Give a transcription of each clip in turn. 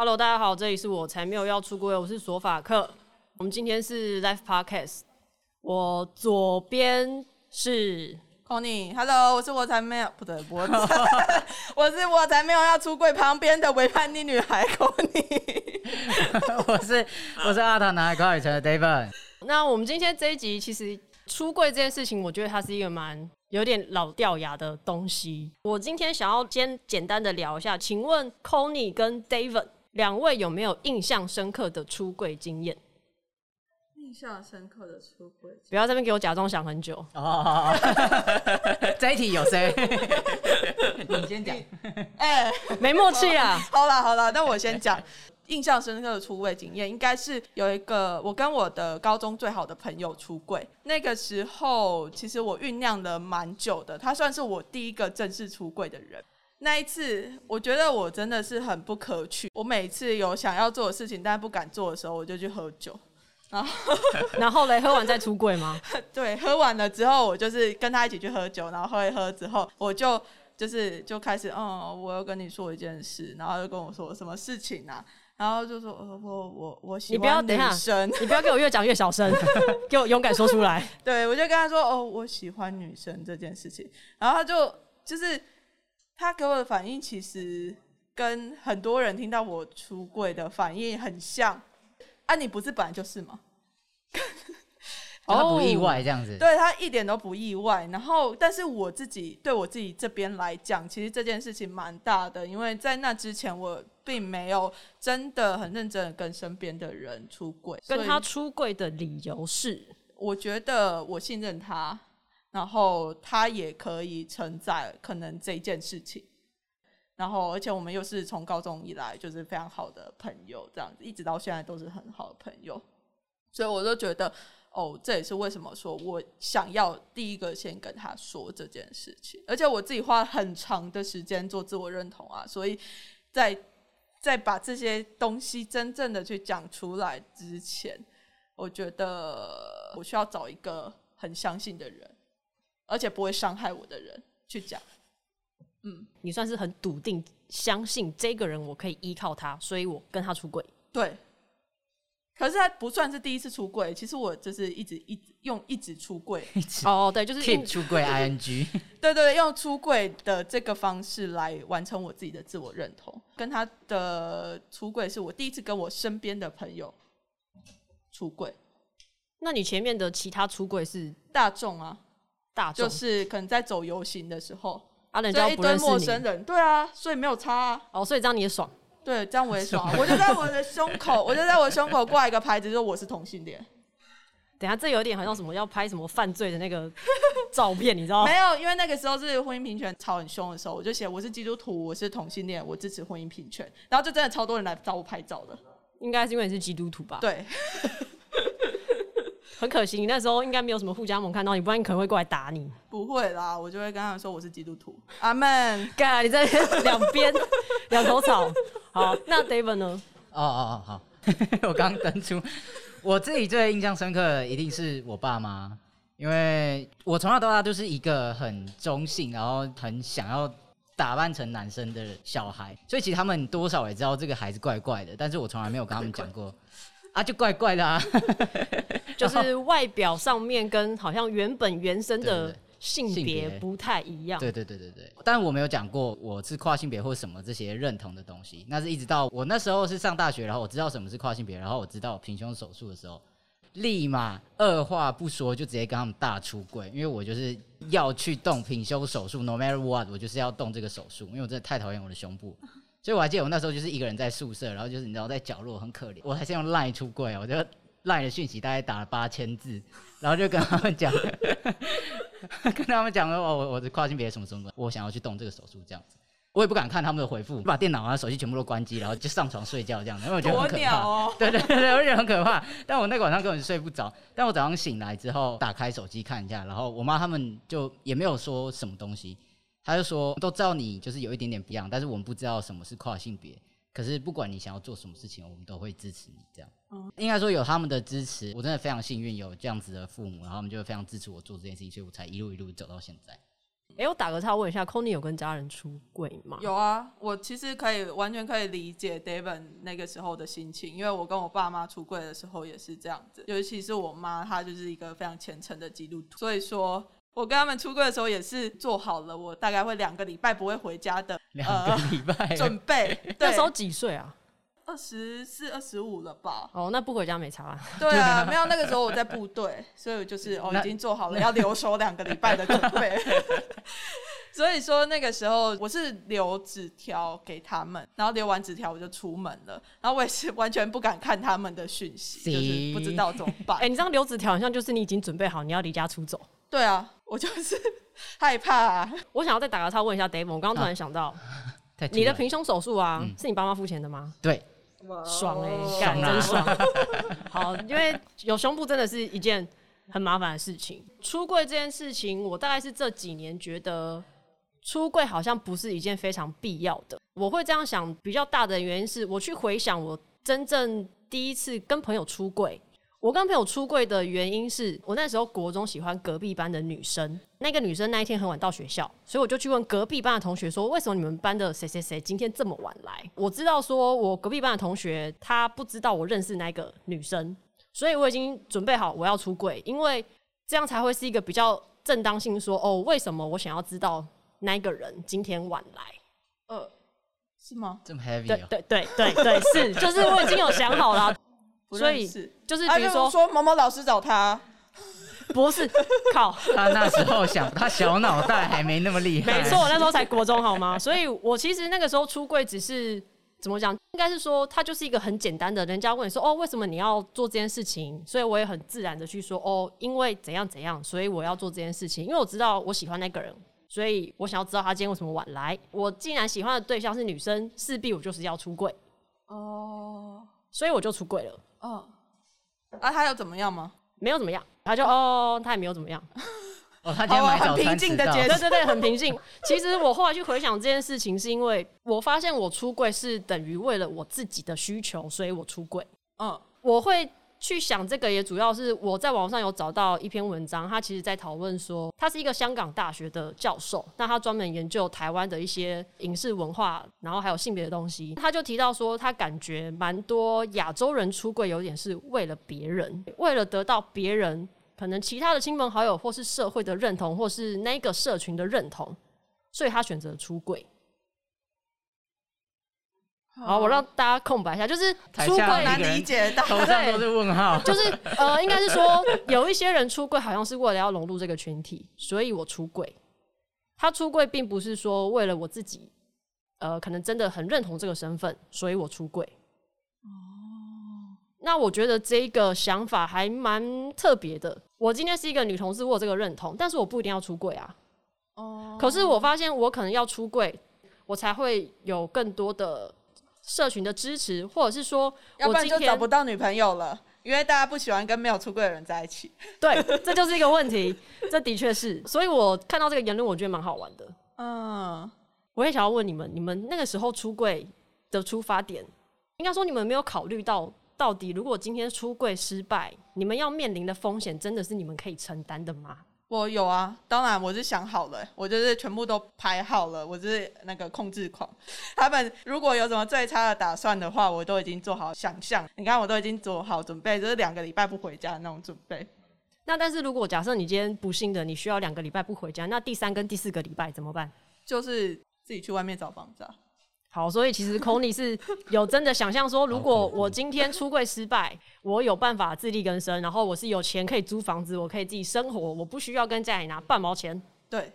Hello，大家好，这里是我才没有要出柜，我是索法克。我们今天是 Live Podcast，我左边是 Connie，Hello，我是我才没有不对，我是 我是我才没有要出柜旁边的伪叛逆女孩 Connie，我是我是阿塔男孩高尔成的 David。那我们今天这一集其实出柜这件事情，我觉得它是一个蛮有点老掉牙的东西。我今天想要先简单的聊一下，请问 Connie 跟 David 两位有没有印象深刻的出柜经验？印象深刻的出柜，不要在这边给我假装想很久。哦，这一题有谁？你先讲。哎、欸，没默契啊。好啦好啦，那我先讲。印象深刻的出柜经验，应该是有一个我跟我的高中最好的朋友出柜。那个时候，其实我酝酿了蛮久的，他算是我第一个正式出柜的人。那一次，我觉得我真的是很不可取。我每次有想要做的事情，但不敢做的时候，我就去喝酒。然后，然后嘞，喝完再出柜吗？对，喝完了之后，我就是跟他一起去喝酒，然后喝一喝之后，我就就是就开始，嗯，我要跟你说一件事，然后就跟我说什么事情啊？然后就说，呃，我我我喜欢女生。你不要等一下，你不要给我越讲越小声，给我勇敢说出来。对，我就跟他说，哦，我喜欢女生这件事情。然后他就就是他给我的反应，其实跟很多人听到我出柜的反应很像。啊，你不是本来就是吗？他不意外这样子，对，他一点都不意外。然后，但是我自己对我自己这边来讲，其实这件事情蛮大的，因为在那之前我并没有真的很认真的跟身边的人出轨。跟他出柜的理由是，我觉得我信任他，然后他也可以承载可能这件事情。然后，而且我们又是从高中以来就是非常好的朋友，这样子一直到现在都是很好的朋友，所以我就觉得。哦，这也是为什么说我想要第一个先跟他说这件事情，而且我自己花了很长的时间做自我认同啊，所以在在把这些东西真正的去讲出来之前，我觉得我需要找一个很相信的人，而且不会伤害我的人去讲。嗯，你算是很笃定相信这个人，我可以依靠他，所以我跟他出轨。对。可是他不算是第一次出柜，其实我就是一直一直用一直出柜哦，对，就是 keep 出柜 ing，对，对对，用出柜的这个方式来完成我自己的自我认同。跟他的出柜是我第一次跟我身边的朋友出柜。那你前面的其他出柜是大众啊？大众就是可能在走游行的时候，啊，人家一堆陌生人，对啊，所以没有差啊。哦，所以这样你也爽。对，这样我也爽。我就在我的胸口，我就在我胸口挂一个牌子，说我是同性恋。等下，这有点好像什么要拍什么犯罪的那个照片，你知道吗？没有，因为那个时候是婚姻平权吵很凶的时候，我就写我是基督徒，我是同性恋，我支持婚姻平权。然后就真的超多人来找我拍照的，应该是因为你是基督徒吧？对。很可惜，你那时候应该没有什么护家盟看到你，不然你可能会过来打你。不会啦，我就会跟他们说我是基督徒。阿门。God，你在 两边两头草。好，那 David 呢？哦哦哦，好。我刚登出，我自己最印象深刻的一定是我爸妈，因为我从小到大都是一个很中性，然后很想要打扮成男生的小孩，所以其实他们多少也知道这个孩子怪怪的，但是我从来没有跟他们讲过。啊，就怪怪的啊，就是外表上面跟好像原本原生的性别不太一样。对对对对对，但我没有讲过我是跨性别或什么这些认同的东西。那是一直到我那时候是上大学，然后我知道什么是跨性别，然后我知道平胸手术的时候，立马二话不说就直接跟他们大出柜，因为我就是要去动平胸手术，no matter what，我就是要动这个手术，因为我真的太讨厌我的胸部。所以我还记得我那时候就是一个人在宿舍，然后就是你知道在角落很可怜，我还是用 Line 出柜，我就 Line 的讯息大概打了八千字，然后就跟他们讲，跟他们讲说哦，我我的跨性别什么什么，我想要去动这个手术这样子，我也不敢看他们的回复，把电脑啊手机全部都关机，然后就上床睡觉这样子，因为我觉得很可怕，哦、对对对，我觉得很可怕，但我那个晚上根本睡不着，但我早上醒来之后打开手机看一下，然后我妈他们就也没有说什么东西。他就说，都知道你就是有一点点不一样，但是我们不知道什么是跨性别。可是不管你想要做什么事情，我们都会支持你。这样，嗯，应该说有他们的支持，我真的非常幸运有这样子的父母，然后他们就会非常支持我做这件事情，所以我才一路一路走到现在。哎、欸，我打个岔问一下，Connie 有跟家人出柜吗？有啊，我其实可以完全可以理解 David 那个时候的心情，因为我跟我爸妈出柜的时候也是这样子，尤其是我妈，她就是一个非常虔诚的基督徒，所以说我跟他们出柜的时候也是做好了，我大概会两个礼拜不会回家的 两个礼拜、呃、准备。那时候几岁啊？二十四、二十五了吧？哦，那不回家没差啊。对啊，没有那个时候我在部队，所以我就是哦已经做好了要留守两个礼拜的准备。所以说那个时候我是留纸条给他们，然后留完纸条我就出门了，然后我也是完全不敢看他们的讯息，就是不知道怎么办。哎、欸，你这样留纸条好像就是你已经准备好你要离家出走。对啊，我就是 害怕、啊。我想要再打个岔问一下 David，我刚刚突然想到，啊、你的平胸手术啊、嗯，是你爸妈付钱的吗？对。爽哎、欸，干真爽！好，因为有胸部真的是一件很麻烦的事情。出柜这件事情，我大概是这几年觉得出柜好像不是一件非常必要的。我会这样想，比较大的原因是我去回想我真正第一次跟朋友出柜。我跟朋友出柜的原因是我那时候国中喜欢隔壁班的女生，那个女生那一天很晚到学校，所以我就去问隔壁班的同学说，为什么你们班的谁谁谁今天这么晚来？我知道说我隔壁班的同学他不知道我认识那个女生，所以我已经准备好我要出柜，因为这样才会是一个比较正当性说哦，为什么我想要知道那个人今天晚来？呃，是吗？这么 heavy？对对对对对，是，就是我已经有想好了。所以就是比如说，啊、说某某老师找他，不是 靠他那时候想，他小脑袋还没那么厉害。没错，我那时候才国中好吗？所以我其实那个时候出柜只是怎么讲，应该是说他就是一个很简单的，人家问你说哦，为什么你要做这件事情？所以我也很自然的去说哦，因为怎样怎样，所以我要做这件事情。因为我知道我喜欢那个人，所以我想要知道他今天为什么晚来。我既然喜欢的对象是女生，势必我就是要出柜哦，所以我就出柜了。哦，啊，他有怎么样吗？没有怎么样，他就哦，他也没有怎么样。哦，他今天买早餐，很平静的结束，对对对，很平静。其实我后来去回想这件事情，是因为我发现我出柜是等于为了我自己的需求，所以我出柜。嗯，我会。去想这个也主要是我在网上有找到一篇文章，他其实在讨论说，他是一个香港大学的教授，那他专门研究台湾的一些影视文化，然后还有性别的东西。他就提到说，他感觉蛮多亚洲人出柜有点是为了别人，为了得到别人可能其他的亲朋好友或是社会的认同，或是那个社群的认同，所以他选择出柜。好，我让大家空白一下，就是出柜难理解，头上都是问号。就是呃，应该是说有一些人出柜，好像是为了要融入这个群体，所以我出柜。他出柜并不是说为了我自己，呃，可能真的很认同这个身份，所以我出柜。哦，那我觉得这一个想法还蛮特别的。我今天是一个女同事，我有这个认同，但是我不一定要出柜啊。哦，可是我发现我可能要出柜，我才会有更多的。社群的支持，或者是说，要不然就找不到女朋友了，因为大家不喜欢跟没有出柜的人在一起。对，这就是一个问题，这的确是。所以我看到这个言论，我觉得蛮好玩的。嗯，我也想要问你们，你们那个时候出柜的出发点，应该说你们没有考虑到，到底如果今天出柜失败，你们要面临的风险，真的是你们可以承担的吗？我有啊，当然我是想好了，我就是全部都排好了，我就是那个控制狂。他们如果有什么最差的打算的话，我都已经做好想象。你看，我都已经做好准备，就是两个礼拜不回家的那种准备。那但是如果假设你今天不幸的你需要两个礼拜不回家，那第三跟第四个礼拜怎么办？就是自己去外面找房子啊。好，所以其实 Connie 是有真的想象说，如果我今天出柜失败，我有办法自力更生，然后我是有钱可以租房子，我可以自己生活，我不需要跟家里拿半毛钱。对，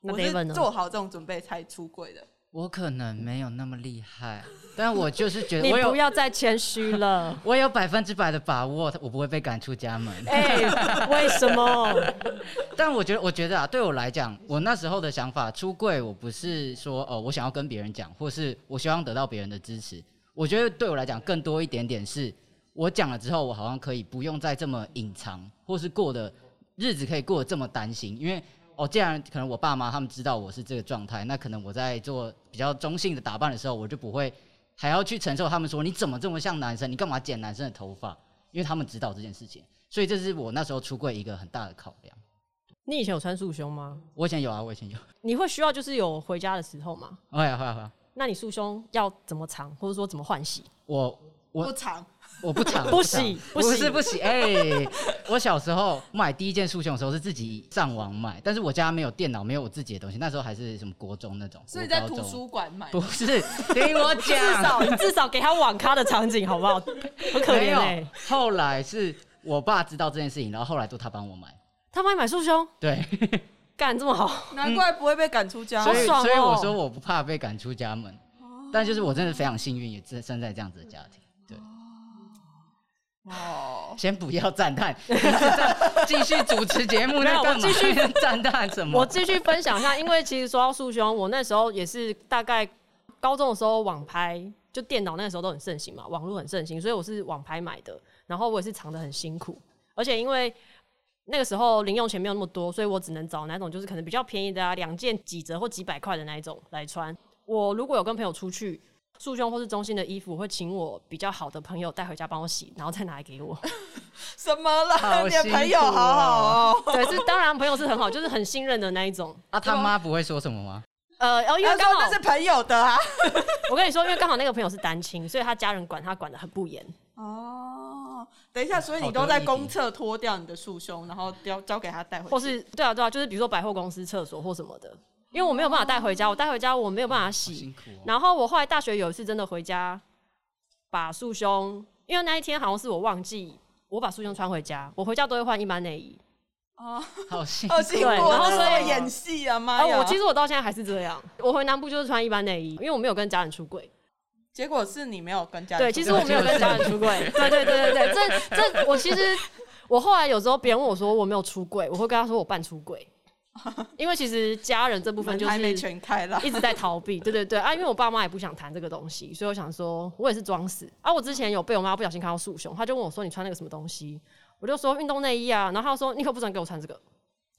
那 David 呢？我是做好这种准备才出柜的。我可能没有那么厉害，但我就是觉得 你不要再谦虚了。我有百分之百的把握，我不会被赶出家门。哎、欸，为什么？但我觉得，我觉得啊，对我来讲，我那时候的想法，出柜，我不是说哦，我想要跟别人讲，或是我希望得到别人的支持。我觉得对我来讲，更多一点点是，我讲了之后，我好像可以不用再这么隐藏，或是过的日子可以过得这么担心，因为。哦，既然可能我爸妈他们知道我是这个状态，那可能我在做比较中性的打扮的时候，我就不会还要去承受他们说，你怎么这么像男生，你干嘛剪男生的头发？因为他们知道这件事情，所以这是我那时候出柜一个很大的考量。你以前有穿束胸吗？我以前有啊，我以前有。你会需要就是有回家的时候吗？会啊会啊会啊。那你束胸要怎么藏，或者说怎么换洗？我我不藏，我不常，不洗，不是不洗。哎、欸，我小时候买第一件束胸的时候是自己上网买，但是我家没有电脑，没有我自己的东西。那时候还是什么国中那种，所以在图书馆买。不是，听我讲，至少你至少给他网咖的场景好不好？很可怜哎、欸。后来是我爸知道这件事情，然后后来都他帮我买。他帮你买束胸？对，干这么好，难怪不会被赶出家。所以，所以我说我不怕被赶出家门。但就是我真的非常幸运，也生在这样子的家庭。对，哦，先不要赞叹，继续主持节目。那我继续赞叹什么？我继续分享一下，因为其实说到束胸，我那时候也是大概高中的时候网拍，就电脑那时候都很盛行嘛，网络很盛行，所以我是网拍买的。然后我也是藏的很辛苦，而且因为那个时候零用钱没有那么多，所以我只能找那种就是可能比较便宜的啊，两件几折或几百块的那一种来穿。我如果有跟朋友出去，束胸或是中性的衣服，我会请我比较好的朋友带回家帮我洗，然后再拿来给我。什么啦？啊、你的朋友好好哦。对，是当然朋友是很好，就是很信任的那一种。啊，他妈不会说什么吗？呃，因为刚好那是朋友的啊。我跟你说，因为刚好那个朋友是单亲，所以他家人管他管的很不严。哦，等一下，所以你都在公厕脱掉你的束胸，然后交交给他带回去。或是对啊对啊，就是比如说百货公司厕所或什么的。因为我没有办法带回家，我带回家我没有办法洗。哦、然后我后来大学有一次真的回家，把束胸，因为那一天好像是我忘记我把束胸穿回家，我回家都会换一般内衣。哦，好辛苦，对，然后所以演戏啊妈呀！我其实我到现在还是这样，我回南部就是穿一般内衣，因为我没有跟家人出柜。结果是你没有跟家人。对，其实我没有跟家人出柜。对对对对对，这这我其实我后来有时候别人问我说我没有出柜，我会跟他说我半出柜。因为其实家人这部分就是一直在逃避，对对对啊，因为我爸妈也不想谈这个东西，所以我想说，我也是装死啊。我之前有被我妈不小心看到束胸，她就问我说：“你穿那个什么东西？”我就说：“运动内衣啊。”然后她说：“你可不准给我穿这个。”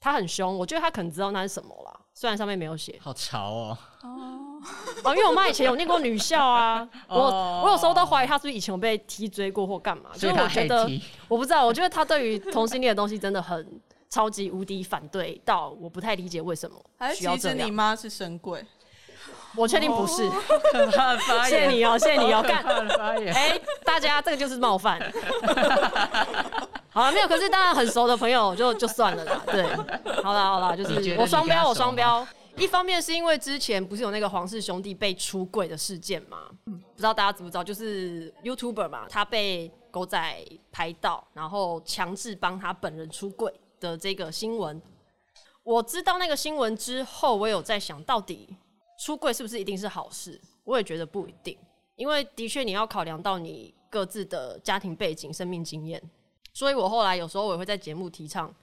她很凶，我觉得她可能知道那是什么啦，虽然上面没有写。好潮哦！哦，因为我妈以前有念过女校啊，我我有时候都怀疑她是不是以前有被踢追过或干嘛，所以我觉得我不知道，我觉得她对于同性恋的东西真的很。超级无敌反对到我不太理解为什么需要这样。其实你妈是神鬼，我确定不是。哦、可怕的发言，谢谢你哦，谢谢你哦。干，哎、欸，大家这个就是冒犯。好了，没有，可是当然很熟的朋友就就算了啦。对，好啦好啦，就是我双标，我双标。一方面是因为之前不是有那个皇室兄弟被出柜的事件嘛？不知道大家知不知道？就是 YouTuber 嘛，他被狗仔拍到，然后强制帮他本人出柜。的这个新闻，我知道那个新闻之后，我有在想到底出柜是不是一定是好事？我也觉得不一定，因为的确你要考量到你各自的家庭背景、生命经验，所以我后来有时候我也会在节目提倡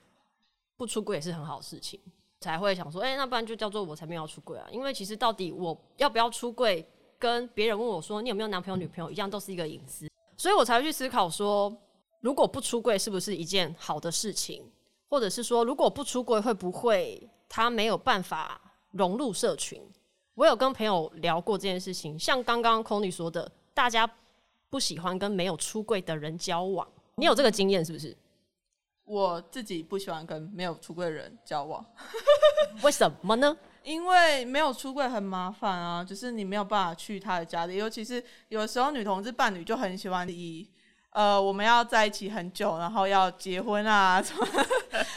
不出柜也是很好事情，才会想说，哎、那不然就叫做我才没有要出柜啊？因为其实到底我要不要出柜，跟别人问我说你有没有男朋友、女朋友一样，都是一个隐私，所以我才会去思考说，如果不出柜是不是一件好的事情？或者是说，如果不出柜，会不会他没有办法融入社群？我有跟朋友聊过这件事情，像刚刚 Connie 说的，大家不喜欢跟没有出柜的人交往。你有这个经验是不是？我自己不喜欢跟没有出柜的人交往，为什么呢？因为没有出柜很麻烦啊，就是你没有办法去他的家里，尤其是有时候女同志伴侣就很喜欢以。呃，我们要在一起很久，然后要结婚啊，什 么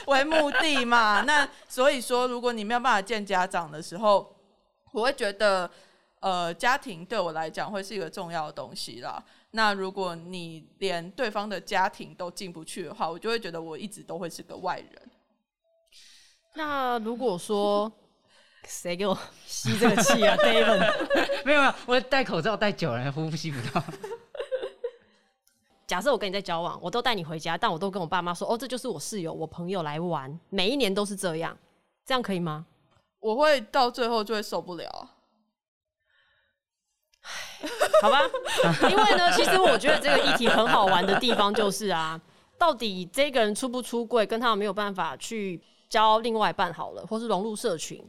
为目的嘛？那所以说，如果你没有办法见家长的时候，我会觉得，呃，家庭对我来讲会是一个重要的东西啦。那如果你连对方的家庭都进不去的话，我就会觉得我一直都会是个外人。那如果说，谁给我吸这个气啊，David？没有没有，我戴口罩戴久了，呼吸不到。假设我跟你在交往，我都带你回家，但我都跟我爸妈说：“哦，这就是我室友，我朋友来玩，每一年都是这样，这样可以吗？”我会到最后就会受不了。好吧，因为呢，其实我觉得这个议题很好玩的地方就是啊，到底这个人出不出柜，跟他有没有办法去交另外一半好了，或是融入社群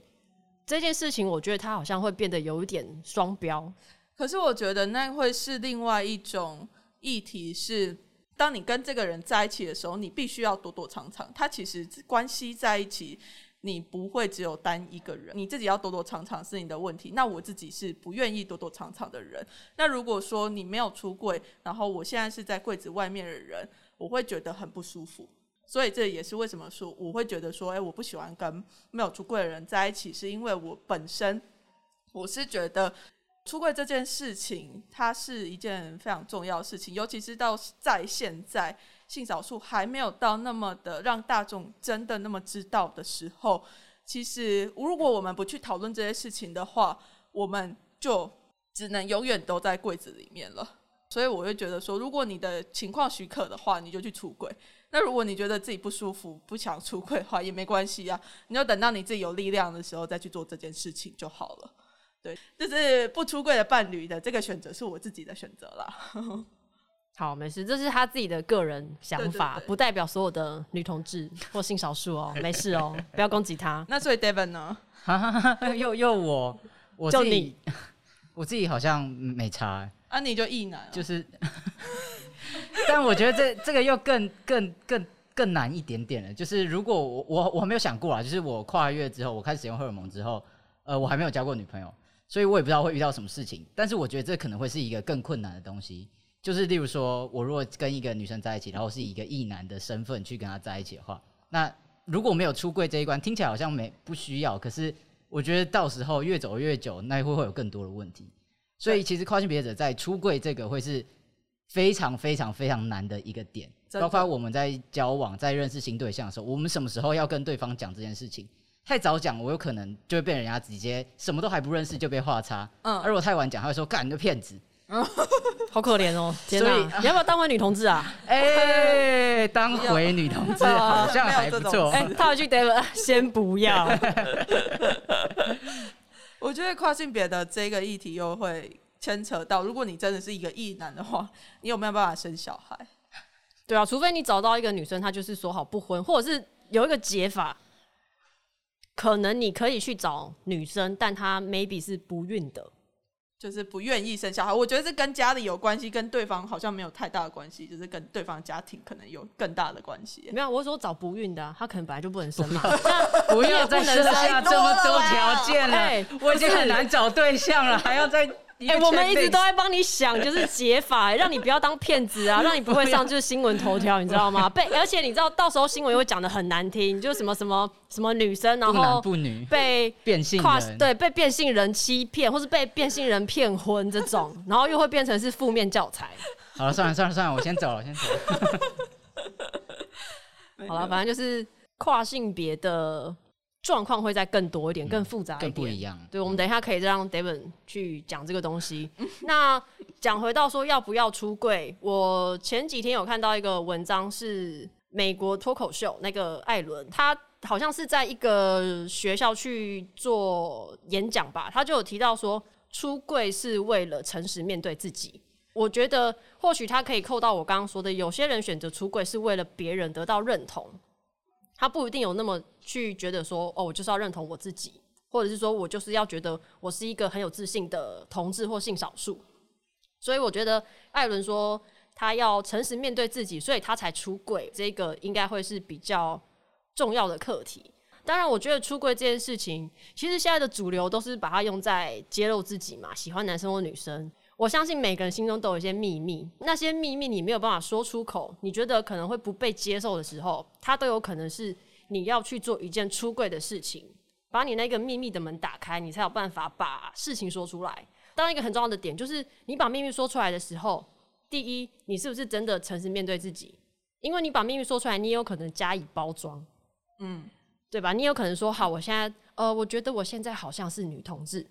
这件事情，我觉得他好像会变得有一点双标。可是我觉得那会是另外一种。议题是当你跟这个人在一起的时候，你必须要躲躲藏藏。他其实关系在一起，你不会只有单一个人，你自己要躲躲藏藏是你的问题。那我自己是不愿意躲躲藏藏的人。那如果说你没有出柜，然后我现在是在柜子外面的人，我会觉得很不舒服。所以这也是为什么说我会觉得说，哎，我不喜欢跟没有出柜的人在一起，是因为我本身我是觉得。出柜这件事情，它是一件非常重要的事情，尤其是到在现在性少数还没有到那么的让大众真的那么知道的时候，其实如果我们不去讨论这些事情的话，我们就只能永远都在柜子里面了。所以我会觉得说，如果你的情况许可的话，你就去出柜；那如果你觉得自己不舒服、不想出柜的话，也没关系啊，你就等到你自己有力量的时候再去做这件事情就好了。对，就是不出柜的伴侣的这个选择是我自己的选择了。好，没事，这是他自己的个人想法，不代表所有的女同志或性少数哦。没事哦，不要攻击他。那所以 Devon 呢？又又我，我就你，我自己好像没差。啊，你就异男，就是。但我觉得这这个又更更更更难一点点了。就是如果我我我没有想过啊，就是我跨越之后，我开始使用荷尔蒙之后，呃，我还没有交过女朋友。所以我也不知道会遇到什么事情，但是我觉得这可能会是一个更困难的东西。就是例如说，我如果跟一个女生在一起，然后是以一个异男的身份去跟她在一起的话，那如果没有出柜这一关，听起来好像没不需要。可是我觉得到时候越走越久，那会会有更多的问题。所以其实跨性别者在出柜这个会是非常非常非常难的一个点，包括我们在交往、在认识新对象的时候，我们什么时候要跟对方讲这件事情？太早讲，我有可能就会被人家直接什么都还不认识就被画叉。嗯，而我太晚讲，他会说干你个骗子。嗯，好可怜哦。天哪，你要不要当回女同志啊？哎、欸，当回女同志 好像还不错。哎，套一句 David，先不要。我觉得跨性别的这个议题又会牵扯到，如果你真的是一个异男的话，你有没有办法生小孩？对啊，除非你找到一个女生，她就是说好不婚，或者是有一个解法。可能你可以去找女生，但她 maybe 是不孕的，就是不愿意生小孩。我觉得这跟家里有关系，跟对方好像没有太大的关系，就是跟对方家庭可能有更大的关系。没有，我说找不孕的、啊，他可能本来就不能生嘛。不要再生下这么多条件了，欸、我已经很难找对象了，还要再。哎、欸，我们一直都在帮你想，就是解法、欸，让你不要当骗子啊，让你不会上就是新闻头条，你知道吗？被而且你知道，到时候新闻又会讲的很难听，就是什么什么什么女生，然后不女被变性人，对，被变性人欺骗，或是被变性人骗婚这种，然后又会变成是负面教材。好了，算了算了算了，我先走了，我先走了。好了，反正就是跨性别的。状况会再更多一点，更复杂一点，更不一样。对，我们等一下可以让 Devon 去讲这个东西。那讲回到说要不要出柜，我前几天有看到一个文章，是美国脱口秀那个艾伦，他好像是在一个学校去做演讲吧，他就有提到说出柜是为了诚实面对自己。我觉得或许他可以扣到我刚刚说的，有些人选择出柜是为了别人得到认同。他不一定有那么去觉得说，哦，我就是要认同我自己，或者是说我就是要觉得我是一个很有自信的同志或性少数。所以我觉得艾伦说他要诚实面对自己，所以他才出柜，这个应该会是比较重要的课题。当然，我觉得出柜这件事情，其实现在的主流都是把它用在揭露自己嘛，喜欢男生或女生。我相信每个人心中都有一些秘密，那些秘密你没有办法说出口，你觉得可能会不被接受的时候，它都有可能是你要去做一件出柜的事情，把你那个秘密的门打开，你才有办法把事情说出来。当然，一个很重要的点就是，你把秘密说出来的时候，第一，你是不是真的诚实面对自己？因为你把秘密说出来，你也有可能加以包装，嗯，对吧？你有可能说，好，我现在，呃，我觉得我现在好像是女同志。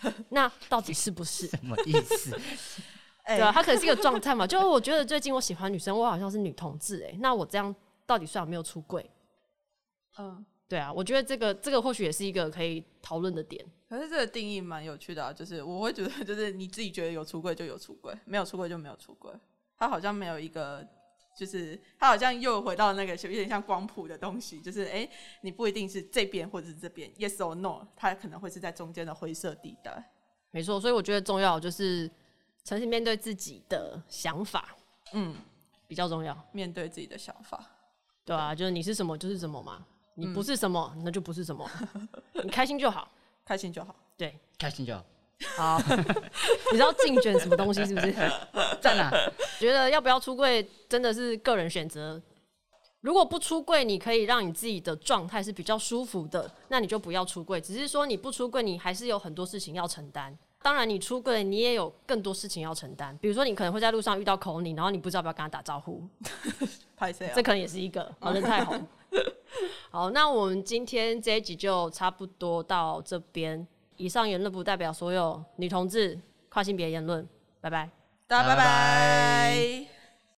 那到底是不是什么意思？对啊，他可能是一个状态嘛。就我觉得最近我喜欢女生，我好像是女同志哎。那我这样到底算有没有出柜？嗯，对啊，我觉得这个这个或许也是一个可以讨论的点。可是这个定义蛮有趣的啊，就是我会觉得，就是你自己觉得有出柜就有出柜，没有出柜就没有出柜。他好像没有一个。就是他好像又回到那个有点像光谱的东西，就是哎、欸，你不一定是这边或者是这边，yes or no，他可能会是在中间的灰色地带。没错，所以我觉得重要就是诚实面对自己的想法，嗯，比较重要。面对自己的想法，对啊，就是你是什么就是什么嘛，你不是什么、嗯、那就不是什么，你开心就好，开心就好，对，开心就好。好，你知道竞选什么东西是不是？在哪？觉得要不要出柜真的是个人选择。如果不出柜，你可以让你自己的状态是比较舒服的，那你就不要出柜。只是说你不出柜，你还是有很多事情要承担。当然，你出柜，你也有更多事情要承担。比如说，你可能会在路上遇到 Kony，然后你不知道要不要跟他打招呼，拍谁啊？这可能也是一个，好人太红。好，那我们今天这一集就差不多到这边。以上言论不代表所有女同志跨性别言论。拜拜，大家拜拜。